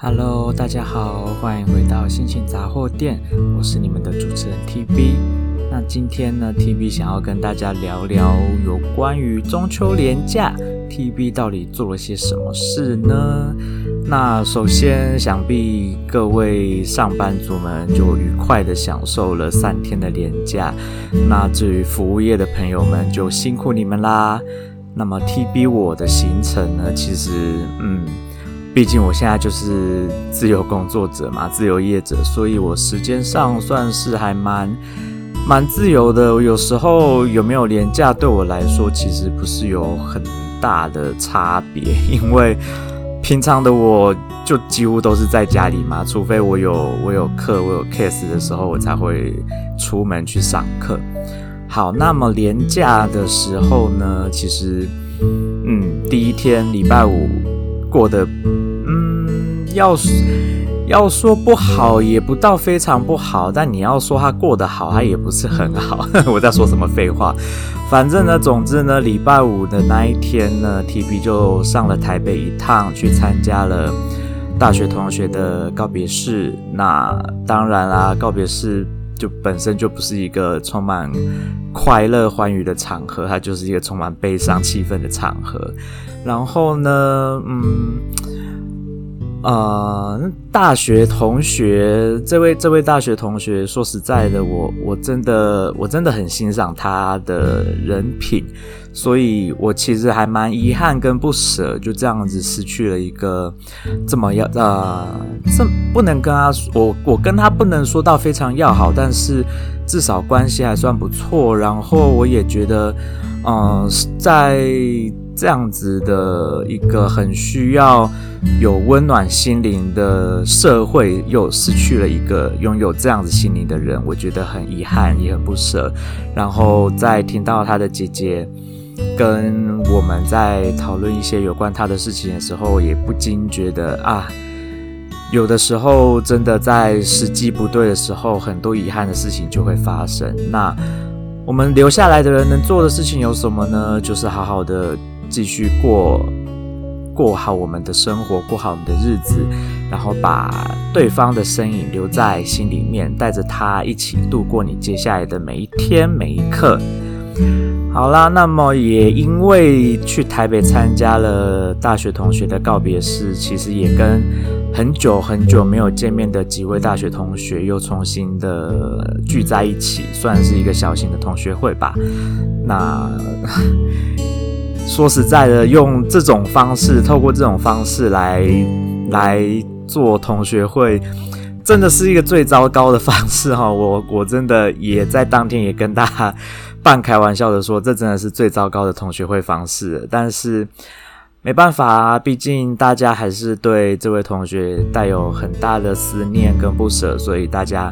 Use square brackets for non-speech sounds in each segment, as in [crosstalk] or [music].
Hello，大家好，欢迎回到心情杂货店，我是你们的主持人 TB。那今天呢，TB 想要跟大家聊聊有关于中秋连假，TB 到底做了些什么事呢？那首先，想必各位上班族们就愉快的享受了三天的连假。那至于服务业的朋友们，就辛苦你们啦。那么 TB 我的行程呢，其实，嗯。毕竟我现在就是自由工作者嘛，自由业者，所以我时间上算是还蛮蛮自由的。有时候有没有连假对我来说，其实不是有很大的差别，因为平常的我就几乎都是在家里嘛，除非我有我有课我有 case 的时候，我才会出门去上课。好，那么连假的时候呢，其实嗯，第一天礼拜五过得。要要说不好，也不到非常不好，但你要说他过得好，他也不是很好。[laughs] 我在说什么废话？反正呢，总之呢，礼拜五的那一天呢，TB 就上了台北一趟，去参加了大学同学的告别式。那当然啦，告别式就本身就不是一个充满快乐欢愉的场合，它就是一个充满悲伤气氛的场合。然后呢，嗯。呃，大学同学，这位这位大学同学，说实在的，我我真的我真的很欣赏他的人品，所以我其实还蛮遗憾跟不舍，就这样子失去了一个这么要呃，这不能跟他，我我跟他不能说到非常要好，但是至少关系还算不错，然后我也觉得，嗯、在。这样子的一个很需要有温暖心灵的社会，又失去了一个拥有这样子心灵的人，我觉得很遗憾，也很不舍。然后在听到他的姐姐跟我们在讨论一些有关他的事情的时候，也不禁觉得啊，有的时候真的在时机不对的时候，很多遗憾的事情就会发生。那我们留下来的人能做的事情有什么呢？就是好好的。继续过过好我们的生活，过好我们的日子，然后把对方的身影留在心里面，带着他一起度过你接下来的每一天每一刻。好啦，那么也因为去台北参加了大学同学的告别式，其实也跟很久很久没有见面的几位大学同学又重新的聚在一起，算是一个小型的同学会吧。那。说实在的，用这种方式，透过这种方式来来做同学会，真的是一个最糟糕的方式哈！[laughs] 我我真的也在当天也跟大家半开玩笑的说，这真的是最糟糕的同学会方式。但是没办法啊，毕竟大家还是对这位同学带有很大的思念跟不舍，所以大家。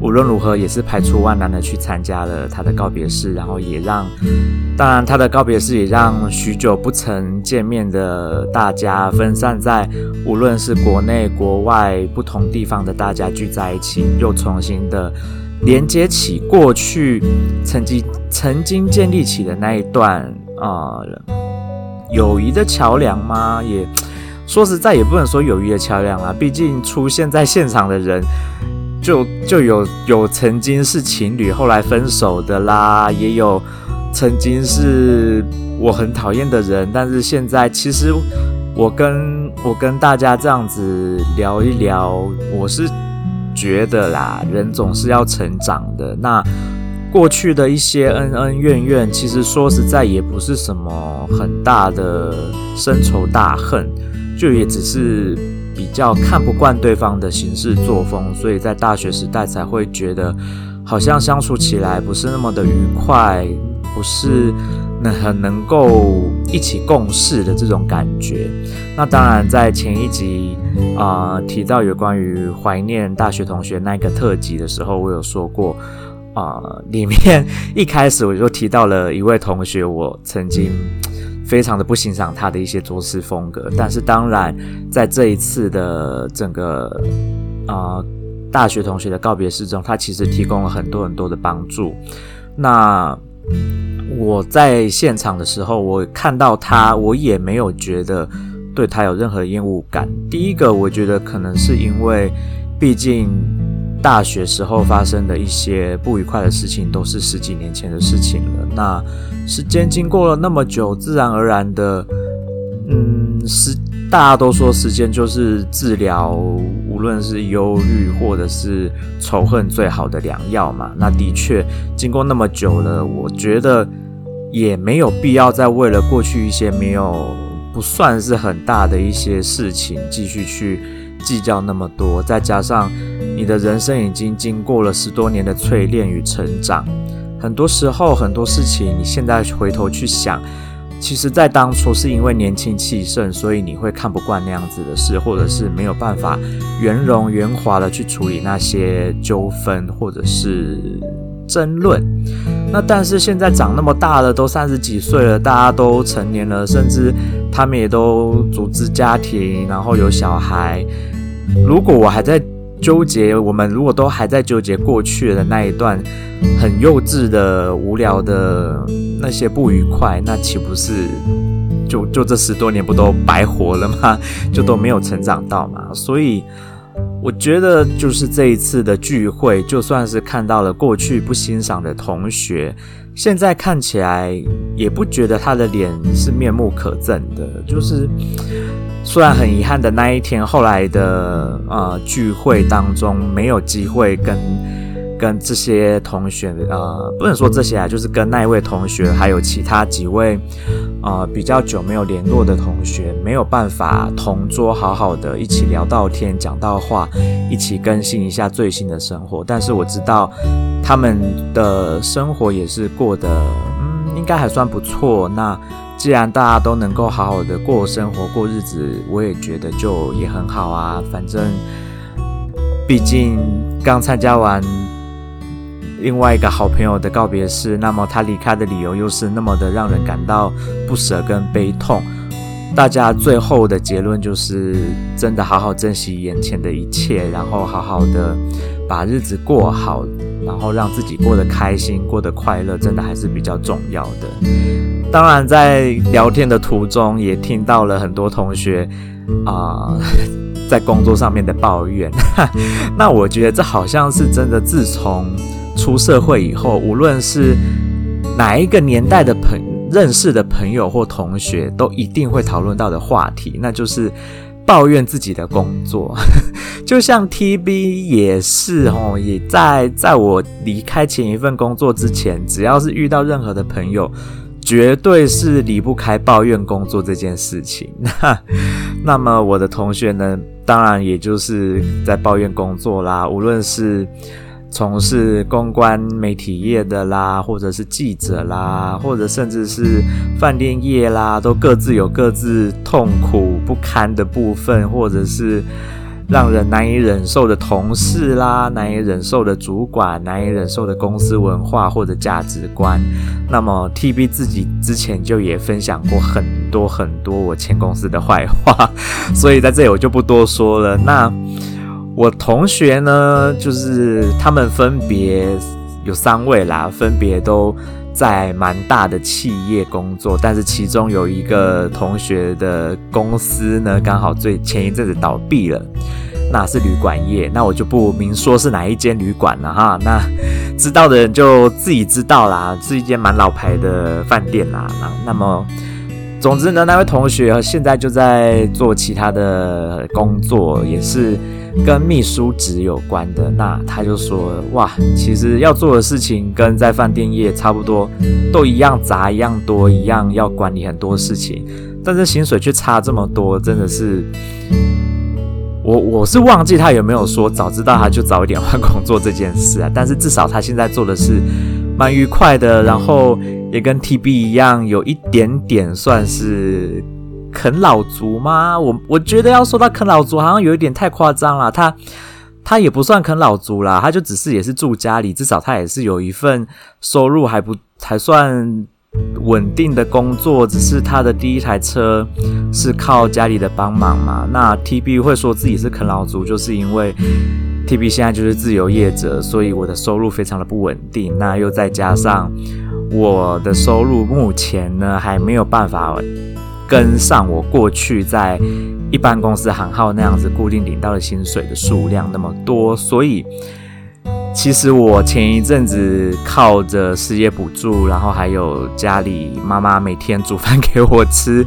无论如何，也是排除万难的去参加了他的告别式，然后也让，当然他的告别式也让许久不曾见面的大家分散在无论是国内国外不同地方的大家聚在一起，又重新的连接起过去曾经曾经建立起的那一段啊、呃、友谊的桥梁吗？也说实在，也不能说友谊的桥梁啊，毕竟出现在现场的人。就就有有曾经是情侣，后来分手的啦，也有曾经是我很讨厌的人，但是现在其实我跟我跟大家这样子聊一聊，我是觉得啦，人总是要成长的。那过去的一些恩恩怨怨，其实说实在也不是什么很大的深仇大恨，就也只是。比较看不惯对方的行事作风，所以在大学时代才会觉得好像相处起来不是那么的愉快，不是能很能够一起共事的这种感觉。那当然，在前一集啊、提到有关于怀念大学同学那个特辑的时候，我有说过啊、呃，里面一开始我就提到了一位同学，我曾经。非常的不欣赏他的一些做事风格，但是当然，在这一次的整个啊、呃、大学同学的告别式中，他其实提供了很多很多的帮助。那我在现场的时候，我看到他，我也没有觉得对他有任何厌恶感。第一个，我觉得可能是因为，毕竟大学时候发生的一些不愉快的事情都是十几年前的事情了。那时间经过了那么久，自然而然的，嗯，时大家都说时间就是治疗，无论是忧郁或者是仇恨最好的良药嘛。那的确，经过那么久了，我觉得。也没有必要再为了过去一些没有不算是很大的一些事情继续去计较那么多。再加上你的人生已经经过了十多年的淬炼与成长，很多时候很多事情你现在回头去想，其实在当初是因为年轻气盛，所以你会看不惯那样子的事，或者是没有办法圆融圆滑的去处理那些纠纷，或者是。争论，那但是现在长那么大了，都三十几岁了，大家都成年了，甚至他们也都组织家庭，然后有小孩。如果我还在纠结，我们如果都还在纠结过去的那一段很幼稚的、无聊的那些不愉快，那岂不是就就这十多年不都白活了吗？[laughs] 就都没有成长到嘛？所以。我觉得就是这一次的聚会，就算是看到了过去不欣赏的同学，现在看起来也不觉得他的脸是面目可憎的。就是虽然很遗憾的那一天，后来的呃聚会当中没有机会跟。跟这些同学，呃，不能说这些啊，就是跟那一位同学，还有其他几位，呃，比较久没有联络的同学，没有办法同桌好好的一起聊到天、讲到话，一起更新一下最新的生活。但是我知道他们的生活也是过得，嗯，应该还算不错。那既然大家都能够好好的过生活、过日子，我也觉得就也很好啊。反正，毕竟刚参加完。另外一个好朋友的告别式，那么他离开的理由又是那么的让人感到不舍跟悲痛。大家最后的结论就是，真的好好珍惜眼前的一切，然后好好的把日子过好，然后让自己过得开心、过得快乐，真的还是比较重要的。当然，在聊天的途中也听到了很多同学啊、[laughs] 在工作上面的抱怨。[laughs] 那我觉得这好像是真的，自从出社会以后，无论是哪一个年代的朋认识的朋友或同学，都一定会讨论到的话题，那就是抱怨自己的工作。[laughs] 就像 TB 也是哦，也在在我离开前一份工作之前，只要是遇到任何的朋友，绝对是离不开抱怨工作这件事情。[laughs] 那那么我的同学呢，当然也就是在抱怨工作啦，无论是。从事公关媒体业的啦，或者是记者啦，或者甚至是饭店业啦，都各自有各自痛苦不堪的部分，或者是让人难以忍受的同事啦，难以忍受的主管，难以忍受的公司文化或者价值观。那么 TB 自己之前就也分享过很多很多我前公司的坏话，所以在这里我就不多说了。那。我同学呢，就是他们分别有三位啦，分别都在蛮大的企业工作，但是其中有一个同学的公司呢，刚好最前一阵子倒闭了，那是旅馆业，那我就不明说是哪一间旅馆了哈，那知道的人就自己知道啦，是一间蛮老牌的饭店啦，那那么。总之呢，那位同学现在就在做其他的工作，也是跟秘书职有关的。那他就说：“哇，其实要做的事情跟在饭店业差不多，都一样杂，一样多，一样要管理很多事情，但是薪水却差这么多，真的是……我我是忘记他有没有说，早知道他就早一点换工作这件事啊。[laughs] 但是至少他现在做的是蛮愉快的，然后。”也跟 TB 一样，有一点点算是啃老族吗？我我觉得要说到啃老族，好像有一点太夸张了。他他也不算啃老族啦，他就只是也是住家里，至少他也是有一份收入还不还算稳定的工作。只是他的第一台车是靠家里的帮忙嘛。那 TB 会说自己是啃老族，就是因为 TB 现在就是自由业者，所以我的收入非常的不稳定。那又再加上。我的收入目前呢还没有办法跟上我过去在一般公司行号那样子固定领到的薪水的数量那么多，所以其实我前一阵子靠着失业补助，然后还有家里妈妈每天煮饭给我吃，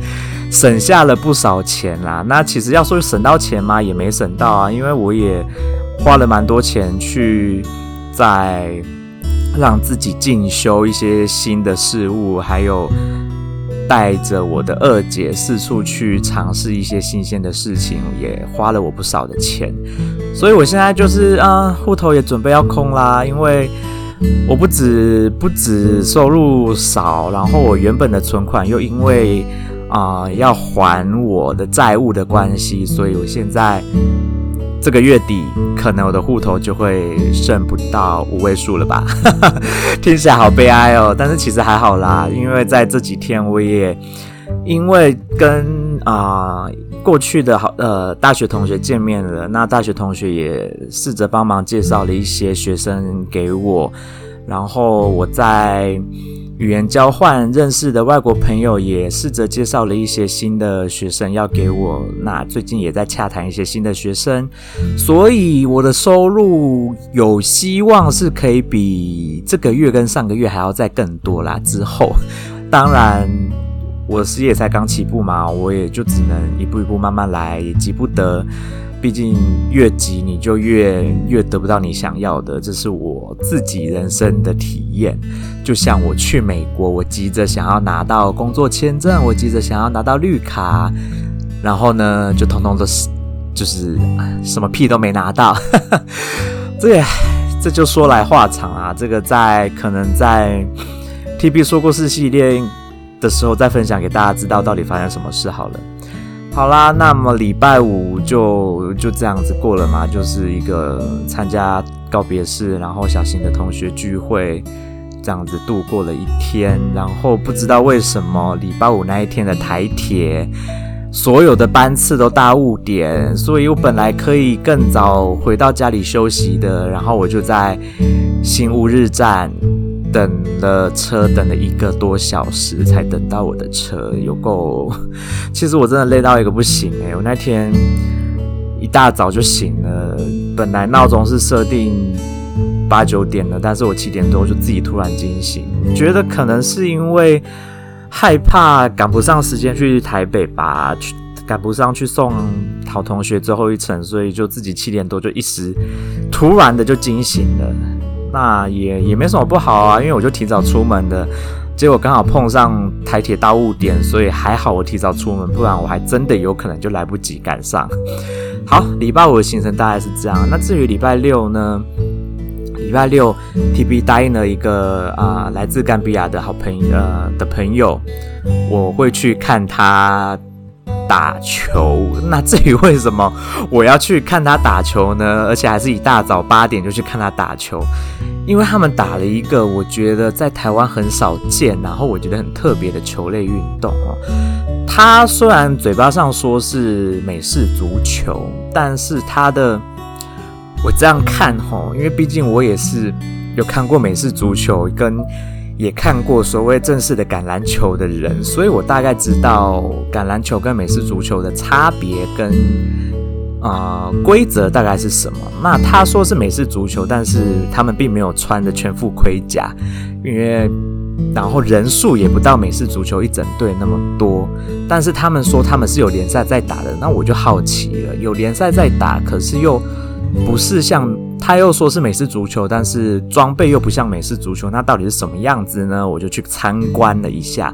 省下了不少钱啦。[laughs] 那其实要说省到钱吗？也没省到啊，因为我也花了蛮多钱去在让自己进修一些新的事物，还有。带着我的二姐四处去尝试一些新鲜的事情，也花了我不少的钱，所以我现在就是啊，户头也准备要空啦，因为我不止不止收入少，然后我原本的存款又因为啊要还我的债务的关系，所以我现在。这个月底可能我的户头就会剩不到五位数了吧，[laughs] 听起来好悲哀哦。但是其实还好啦，因为在这几天我也因为跟啊、呃、过去的好呃大学同学见面了，那大学同学也试着帮忙介绍了一些学生给我，然后我在。语言交换认识的外国朋友也试着介绍了一些新的学生要给我，那最近也在洽谈一些新的学生，所以我的收入有希望是可以比这个月跟上个月还要再更多啦。之后，当然我的事业才刚起步嘛，我也就只能一步一步慢慢来，也急不得。毕竟越急你就越越得不到你想要的，这是我自己人生的体验。就像我去美国，我急着想要拿到工作签证，我急着想要拿到绿卡，然后呢，就通通都是就是什么屁都没拿到。[laughs] 这也这就说来话长啊，这个在可能在 TB 说故事系列的时候再分享给大家知道到底发生什么事好了。好啦，那么礼拜五就就这样子过了嘛，就是一个参加告别式，然后小型的同学聚会，这样子度过了一天。然后不知道为什么礼拜五那一天的台铁所有的班次都大误点，所以我本来可以更早回到家里休息的，然后我就在新乌日站。等了车，等了一个多小时才等到我的车，有够。[laughs] 其实我真的累到一个不行诶，我那天一大早就醒了，本来闹钟是设定八九点的，但是我七点多就自己突然惊醒，觉得可能是因为害怕赶不上时间去台北吧，去赶不上去送好同学最后一程，所以就自己七点多就一时突然的就惊醒了。那也也没什么不好啊，因为我就提早出门的，结果刚好碰上台铁大误点，所以还好我提早出门，不然我还真的有可能就来不及赶上。好，礼拜五的行程大概是这样。那至于礼拜六呢？礼拜六 TB 答应了一个啊、来自甘比亚的好朋友呃的朋友，我会去看他打球。那至于为什么我要去看他打球呢？[laughs] 而且还是一大早八点就去看他打球。因为他们打了一个我觉得在台湾很少见，然后我觉得很特别的球类运动哦。他虽然嘴巴上说是美式足球，但是他的我这样看吼，因为毕竟我也是有看过美式足球，跟也看过所谓正式的橄榄球的人，所以我大概知道橄榄球跟美式足球的差别跟。啊、规则大概是什么？那他说是美式足球，但是他们并没有穿着全副盔甲，因为然后人数也不到美式足球一整队那么多。但是他们说他们是有联赛在打的，那我就好奇了，有联赛在打，可是又不是像他又说是美式足球，但是装备又不像美式足球，那到底是什么样子呢？我就去参观了一下。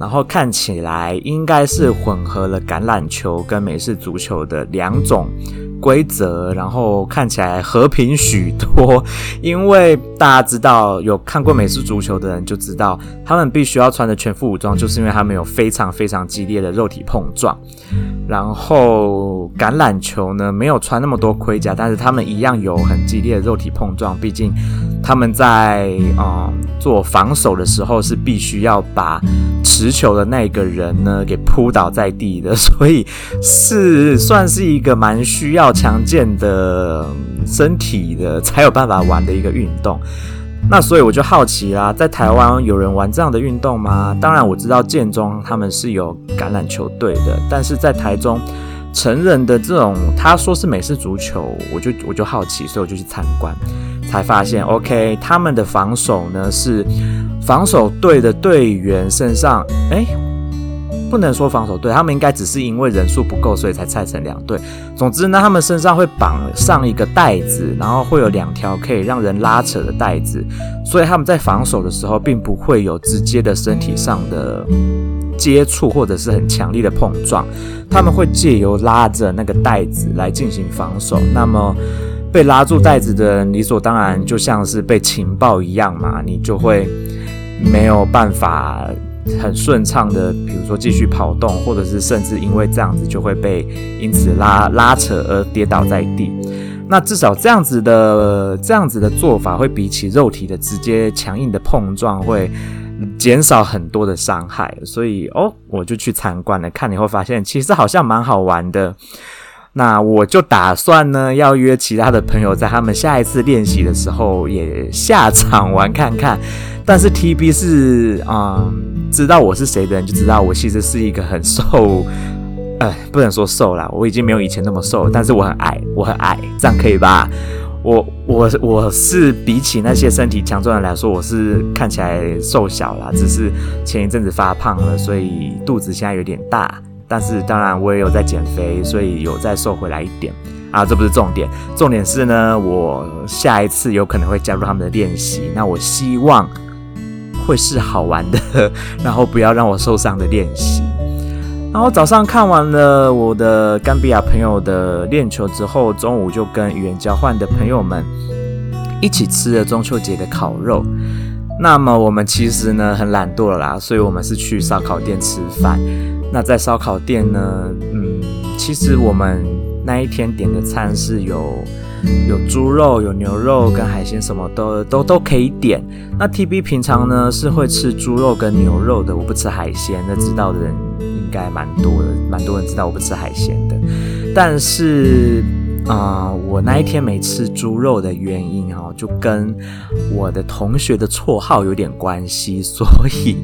然后看起来应该是混合了橄榄球跟美式足球的两种规则，然后看起来和平许多。因为大家知道，有看过美式足球的人就知道，他们必须要穿着全副武装，就是因为他们有非常非常激烈的肉体碰撞。然后橄榄球呢，没有穿那么多盔甲，但是他们一样有很激烈的肉体碰撞。毕竟他们在啊、嗯、做防守的时候是必须要把持球的那个人呢给扑倒在地的，所以是算是一个蛮需要强健的身体的才有办法玩的一个运动。那所以我就好奇啦，在台湾有人玩这样的运动吗？当然我知道建中他们是有橄榄球队的，但是在台中成人的这种他说是美式足球，我就我就好奇，所以我就去参观，才发现 OK 他们的防守呢是防守队的队员身上哎。不能说防守队，他们应该只是因为人数不够，所以才拆成两队。总之呢，他们身上会绑上一个带子，然后会有两条可以让人拉扯的带子，所以他们在防守的时候，并不会有直接的身体上的接触或者是很强力的碰撞。他们会借由拉着那个带子来进行防守。那么被拉住袋子的人，理所当然就像是被情报一样嘛，你就会没有办法。很顺畅的，比如说继续跑动，或者是甚至因为这样子就会被因此拉拉扯而跌倒在地。那至少这样子的这样子的做法，会比起肉体的直接强硬的碰撞，会减少很多的伤害。所以哦，我就去参观了，看你会发现其实好像蛮好玩的。那我就打算呢，要约其他的朋友，在他们下一次练习的时候也下场玩看看。但是 TB 是啊。知道我是谁的人就知道我其实是一个很瘦，呃，不能说瘦啦，我已经没有以前那么瘦，但是我很矮，我很矮，这样可以吧？我我我是比起那些身体强壮的人来说，我是看起来瘦小啦，只是前一阵子发胖了，所以肚子现在有点大。但是当然我也有在减肥，所以有再瘦回来一点啊。这不是重点，重点是呢，我下一次有可能会加入他们的练习，那我希望。会是好玩的，[laughs] 然后不要让我受伤的练习。然后早上看完了我的甘比亚朋友的练球之后，中午就跟语言交换的朋友们一起吃了中秋节的烤肉。那么我们其实呢很懒惰了啦，所以我们是去烧烤店吃饭。那在烧烤店呢，嗯，其实我们那一天点的餐是有。有猪肉、有牛肉跟海鲜，什么都都都可以点。那 TB 平常呢是会吃猪肉跟牛肉的，我不吃海鲜。那知道的人应该蛮多的，蛮多人知道我不吃海鲜的。但是啊、我那一天没吃猪肉的原因哦，就跟我的同学的绰号有点关系，所以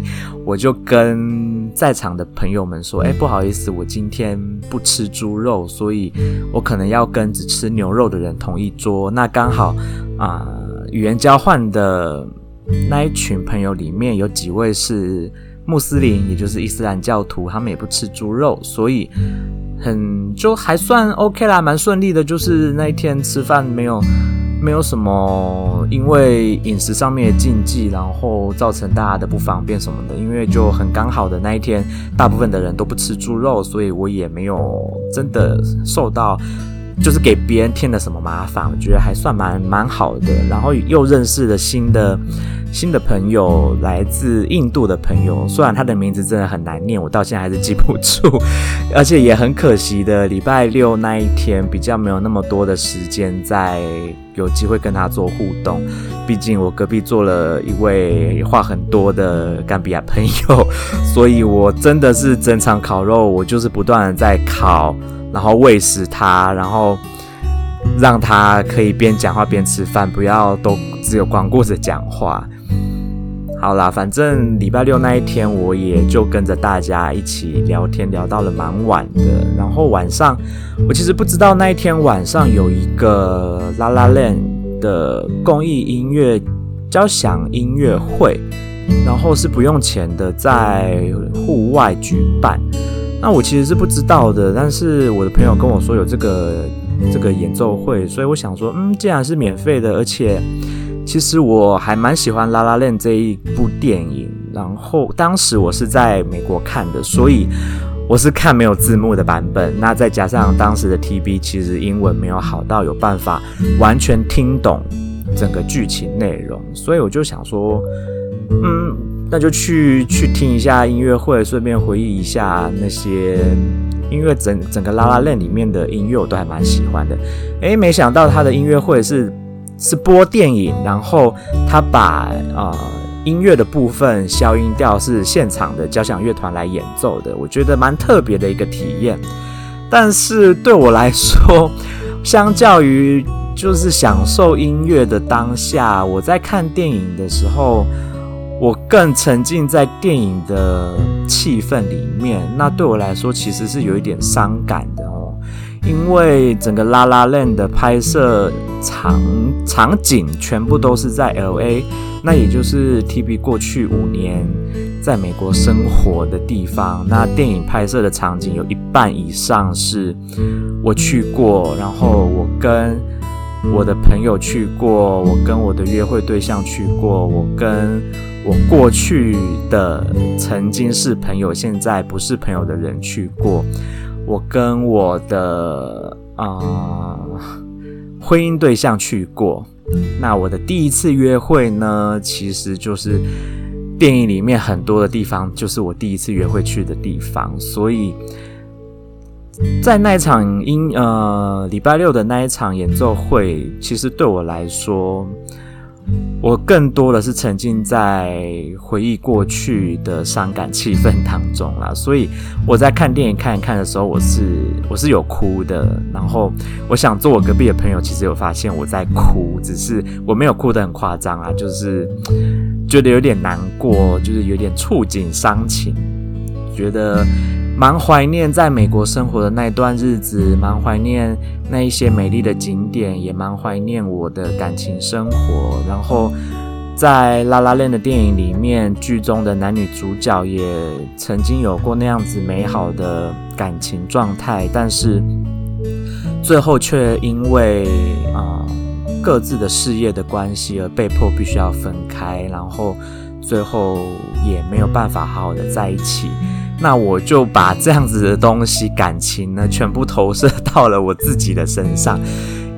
我就跟。在场的朋友们说：“哎，不好意思，我今天不吃猪肉，所以我可能要跟只吃牛肉的人同一桌。那刚好啊，语言交换的那一群朋友里面有几位是穆斯林，也就是伊斯兰教徒，他们也不吃猪肉，所以很就还算 OK 啦，蛮顺利的。就是那一天吃饭没有。”没有什么，因为饮食上面的禁忌，然后造成大家的不方便什么的。因为就很刚好的那一天，大部分的人都不吃猪肉，所以我也没有真的受到，就是给别人添了什么麻烦。我觉得还算蛮蛮好的。然后又认识了新的。新的朋友，来自印度的朋友，虽然他的名字真的很难念，我到现在还是记不住，[laughs] 而且也很可惜的，礼拜六那一天比较没有那么多的时间在有机会跟他做互动。毕竟我隔壁坐了一位话很多的甘比亚朋友，所以我真的是整场烤肉，我就是不断的在烤，然后喂食他，然后。让他可以边讲话边吃饭，不要都只有光顾着讲话。好啦，反正礼拜六那一天，我也就跟着大家一起聊天，聊到了蛮晚的。然后晚上，我其实不知道那一天晚上有一个 La La Land 的公益音乐交响音乐会，然后是不用钱的，在户外举办。那我其实是不知道的，但是我的朋友跟我说有这个。这个演奏会，所以我想说，嗯，既然是免费的，而且其实我还蛮喜欢《La La Land》这一部电影。然后当时我是在美国看的，所以我是看没有字幕的版本。那再加上当时的 TB 其实英文没有好到有办法完全听懂整个剧情内容，所以我就想说，嗯，那就去去听一下音乐会，顺便回忆一下那些。音乐整整个拉拉链里面的音乐我都还蛮喜欢的，诶，没想到他的音乐会是是播电影，然后他把、呃、音乐的部分消音掉是现场的交响乐团来演奏的，我觉得蛮特别的一个体验。但是对我来说，相较于就是享受音乐的当下。我在看电影的时候，我更沉浸在电影的气氛里面。那对我来说，其实是有一点伤感的哦，因为整个《拉拉链》的拍摄场场景全部都是在 LA，那也就是 TB 过去五年在美国生活的地方。那电影拍摄的场景有一半以上是我去过，然后我跟我的朋友去过，我跟我的约会对象去过，我跟我过去的曾经是朋友，现在不是朋友的人去过，我跟我的啊。婚姻对象去过，那我的第一次约会呢，其实就是电影里面很多的地方，就是我第一次约会去的地方，所以在那一场音呃礼拜六的那一场演奏会，其实对我来说。我更多的是沉浸在回忆过去的伤感气氛当中啦，所以我在看电影看一看的时候，我是我是有哭的。然后我想坐我隔壁的朋友其实有发现我在哭，只是我没有哭得很夸张啊，就是觉得有点难过，就是有点触景伤情，觉得。蛮怀念在美国生活的那段日子，蛮怀念那一些美丽的景点，也蛮怀念我的感情生活。然后在《拉拉链》的电影里面，剧中的男女主角也曾经有过那样子美好的感情状态，但是最后却因为啊、各自的事业的关系而被迫必须要分开，然后最后也没有办法好好的在一起。那我就把这样子的东西，感情呢，全部投射到了我自己的身上，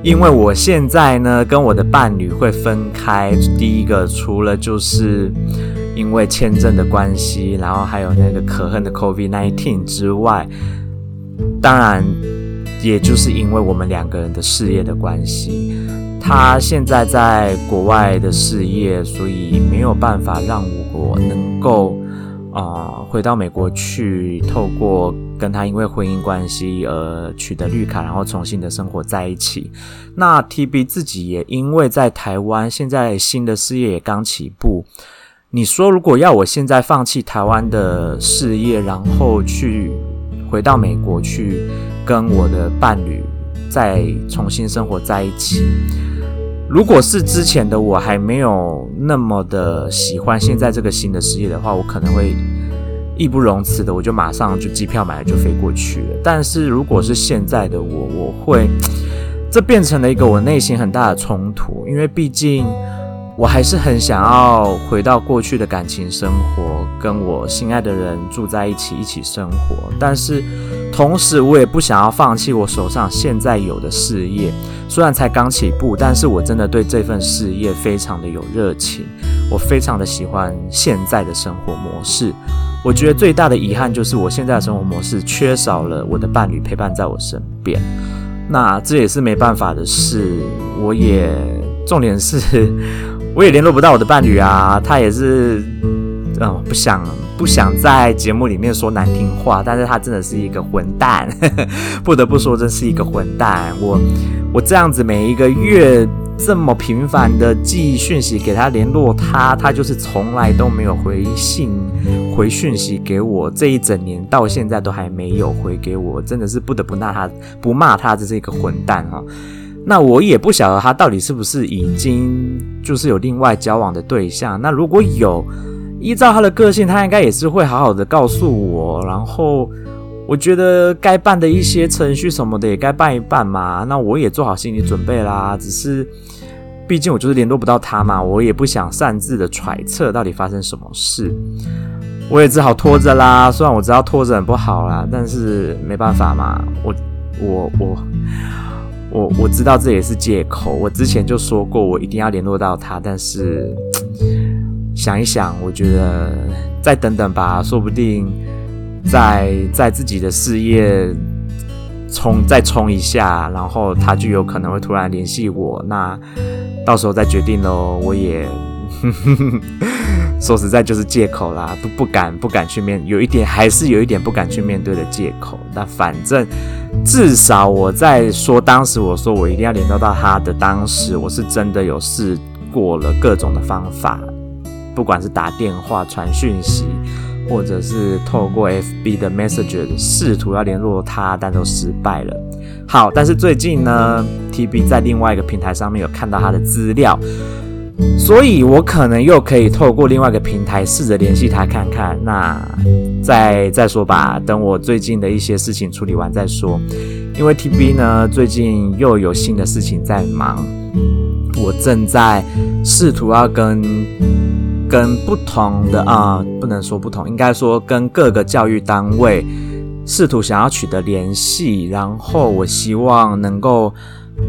因为我现在呢，跟我的伴侣会分开。第一个，除了就是因为签证的关系，然后还有那个可恨的 COVID-19 之外，当然，也就是因为我们两个人的事业的关系。他现在在国外的事业，所以没有办法让我能够。啊、回到美国去，透过跟他因为婚姻关系而取得绿卡，然后重新的生活在一起。那 TB 自己也因为在台湾，现在新的事业也刚起步。你说，如果要我现在放弃台湾的事业，然后去回到美国去跟我的伴侣再重新生活在一起？如果是之前的我还没有那么的喜欢现在这个新的事业的话，我可能会义不容辞的，我就马上就机票买了就飞过去了。但是如果是现在的我，我会，[tsk] 这变成了一个我内心很大的冲突，因为毕竟。我还是很想要回到过去的感情生活，跟我心爱的人住在一起，一起生活。但是，同时我也不想要放弃我手上现在有的事业。虽然才刚起步，但是我真的对这份事业非常的有热情。我非常的喜欢现在的生活模式。我觉得最大的遗憾就是我现在的生活模式缺少了我的伴侣陪伴在我身边。那这也是没办法的事。我也重点是。[laughs] 我也联络不到我的伴侣啊，他也是，嗯，不想了不想在节目里面说难听话，但是他真的是一个混蛋，[laughs] 不得不说，真是一个混蛋。我我这样子每一个月这么频繁的寄讯息给他联络他，他就是从来都没有回信回讯息给我，这一整年到现在都还没有回给我，真的是不得不骂他，不骂他这是一个混蛋哈。那我也不晓得他到底是不是已经就是有另外交往的对象。那如果有，依照他的个性，他应该也是会好好的告诉我。然后我觉得该办的一些程序什么的也该办一办嘛。那我也做好心理准备啦。只是毕竟我就是联络不到他嘛，我也不想擅自的揣测到底发生什么事。我也只好拖着啦。虽然我知道拖着很不好啦，但是没办法嘛。我我我。我我知道这也是借口。我之前就说过，我一定要联络到他。但是想一想，我觉得再等等吧，说不定在在自己的事业冲再冲一下，然后他就有可能会突然联系我。那到时候再决定喽。我也 [laughs] 说实在就是借口啦，都不敢不敢去面，有一点还是有一点不敢去面对的借口。那反正至少我在说当时我说我一定要联络到他的当时，我是真的有试过了各种的方法，不管是打电话、传讯息，或者是透过 FB 的 Messenger 试图要联络他，但都失败了。好，但是最近呢，TB 在另外一个平台上面有看到他的资料。所以，我可能又可以透过另外一个平台试着联系他看看。那再再说吧，等我最近的一些事情处理完再说。因为 TB 呢，最近又有新的事情在忙，我正在试图要跟跟不同的啊、不能说不同，应该说跟各个教育单位试图想要取得联系，然后我希望能够。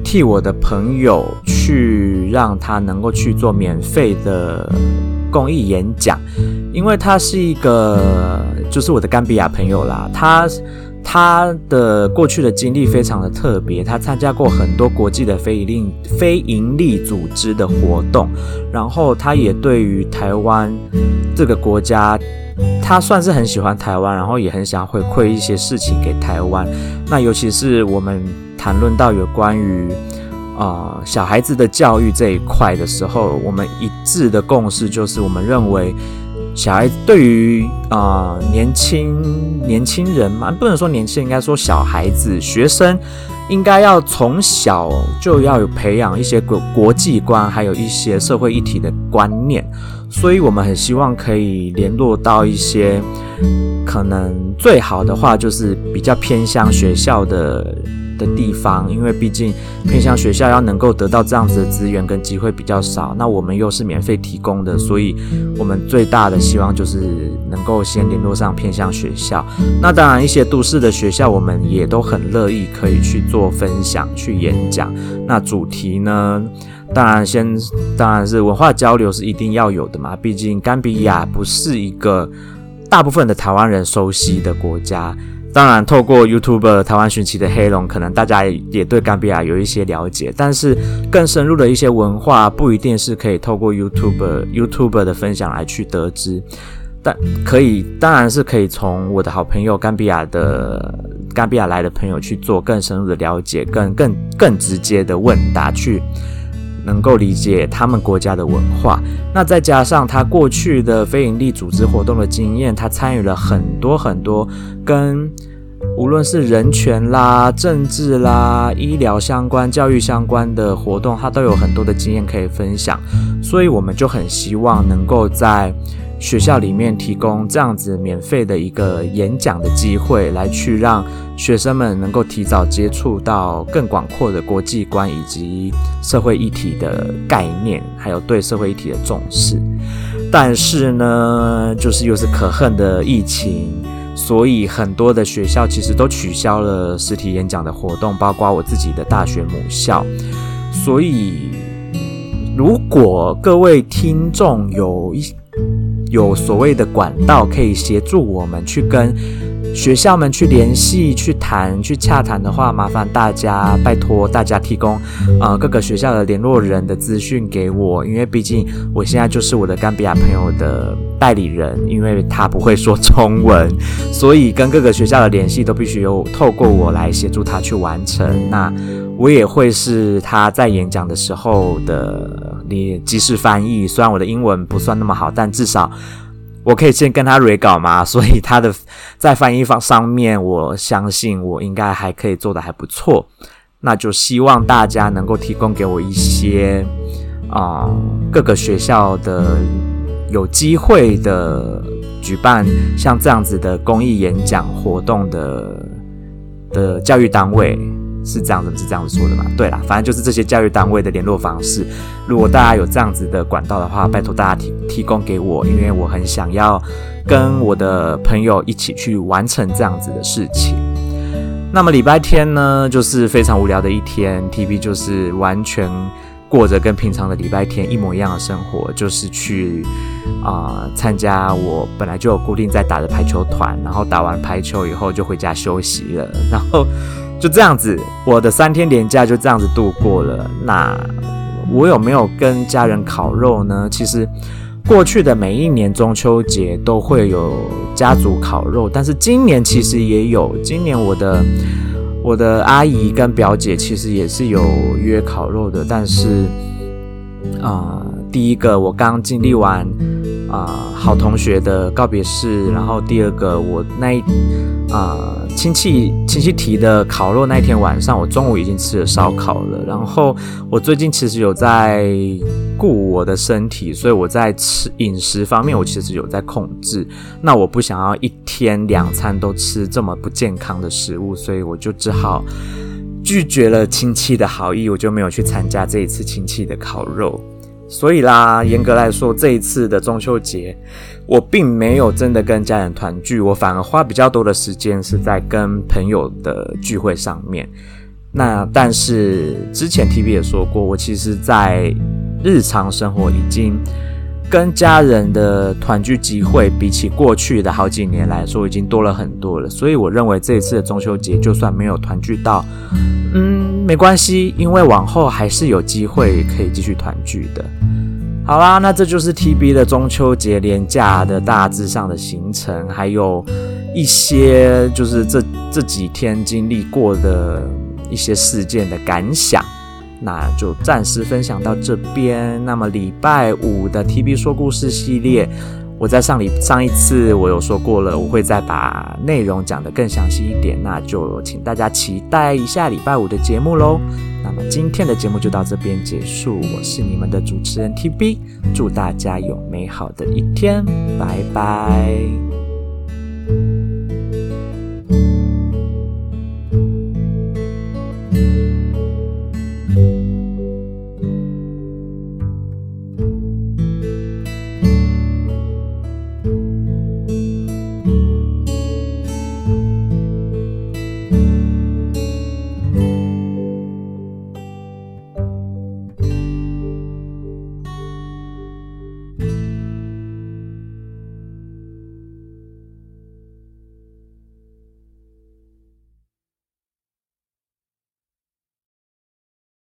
替我的朋友去让他能够去做免费的公益演讲，因为他是一个就是我的甘比亚朋友啦，他他的过去的经历非常的特别，他参加过很多国际的非营利非营利组织的活动，然后他也对于台湾这个国家，他算是很喜欢台湾，然后也很想回馈一些事情给台湾，那尤其是我们。谈论到有关于啊、呃、小孩子的教育这一块的时候，我们一致的共识就是，我们认为小孩对于啊、年轻年轻人嘛，不能说年轻人，应该说小孩子学生，应该要从小就要有培养一些国国际观，还有一些社会议题的观念。所以我们很希望可以联络到一些可能最好的话，就是比较偏乡学校的。的地方，因为毕竟偏乡学校要能够得到这样子的资源跟机会比较少，那我们又是免费提供的，所以我们最大的希望就是能够先联络上偏乡学校。那当然，一些都市的学校，我们也都很乐意可以去做分享、去演讲。那主题呢，当然先当然是文化交流是一定要有的嘛，毕竟甘比亚不是一个大部分的台湾人熟悉的国家。当然，透过 YouTuber 台湾寻奇的黑龙，可能大家也对甘比亚有一些了解，但是更深入的一些文化，不一定是可以透过 youtuberyoutube 的分享来去得知。但可以，当然是可以从我的好朋友甘比亚的甘比亚来的朋友去做更深入的了解，更更更直接的问答去。能够理解他们国家的文化，那再加上他过去的非营利组织活动的经验，他参与了很多很多跟无论是人权啦、政治啦、医疗相关、教育相关的活动，他都有很多的经验可以分享，所以我们就很希望能够在。学校里面提供这样子免费的一个演讲的机会，来去让学生们能够提早接触到更广阔的国际观以及社会议题的概念，还有对社会议题的重视。但是呢，就是又是可恨的疫情，所以很多的学校其实都取消了实体演讲的活动，包括我自己的大学母校。所以，如果各位听众有一有所谓的管道可以协助我们去跟学校们去联系、去谈、去洽谈的话，麻烦大家拜托大家提供呃各个学校的联络人的资讯给我，因为毕竟我现在就是我的甘比亚朋友的代理人，因为他不会说中文，所以跟各个学校的联系都必须由透过我来协助他去完成。那我也会是他在演讲的时候的你即时翻译，虽然我的英文不算那么好，但至少我可以先跟他 re 稿嘛，[laughs] 所以他的在翻译方上面，我相信我应该还可以做得还不错。那就希望大家能够提供给我一些啊、各个学校的有机会的举办像这样子的公益演讲活动的的教育单位。是这样子，是这样子说的嘛？对啦，反正就是这些教育单位的联络方式。如果大家有这样子的管道的话，拜托大家提提供给我，因为我很想要跟我的朋友一起去完成这样子的事情。那么礼拜天呢，就是非常无聊的一天，TB 就是完全过着跟平常的礼拜天一模一样的生活，就是去啊、参加我本来就有固定在打的排球团，然后打完排球以后就回家休息了，然后。就这样子，我的三天连假就这样子度过了。那我有没有跟家人烤肉呢？其实过去的每一年中秋节都会有家族烤肉，但是今年其实也有。今年我的我的阿姨跟表姐其实也是有约烤肉的，但是啊、第一个我刚经历完。啊、呃，好同学的告别式，然后第二个，我那一啊、呃、亲戚亲戚提的烤肉那一天晚上，我中午已经吃了烧烤了。然后我最近其实有在顾我的身体，所以我在吃饮食方面，我其实有在控制。那我不想要一天两餐都吃这么不健康的食物，所以我就只好拒绝了亲戚的好意，我就没有去参加这一次亲戚的烤肉。所以啦，严格来说，这一次的中秋节，我并没有真的跟家人团聚，我反而花比较多的时间是在跟朋友的聚会上面。那但是之前 TV 也说过，我其实在日常生活已经跟家人的团聚机会，比起过去的好几年来说，已经多了很多了。所以我认为这一次的中秋节，就算没有团聚到，嗯，没关系，因为往后还是有机会可以继续团聚的。好啦，那这就是 TB 的中秋节连假的大致上的行程，还有一些就是这这几天经历过的一些事件的感想。那就暂时分享到这边。那么礼拜五的 TB 说故事系列，我在上礼上一次我有说过了，我会再把内容讲得更详细一点。那就请大家期待一下礼拜五的节目喽。那么今天的节目就到这边结束，我是你们的主持人 TB，祝大家有美好的一天，拜拜。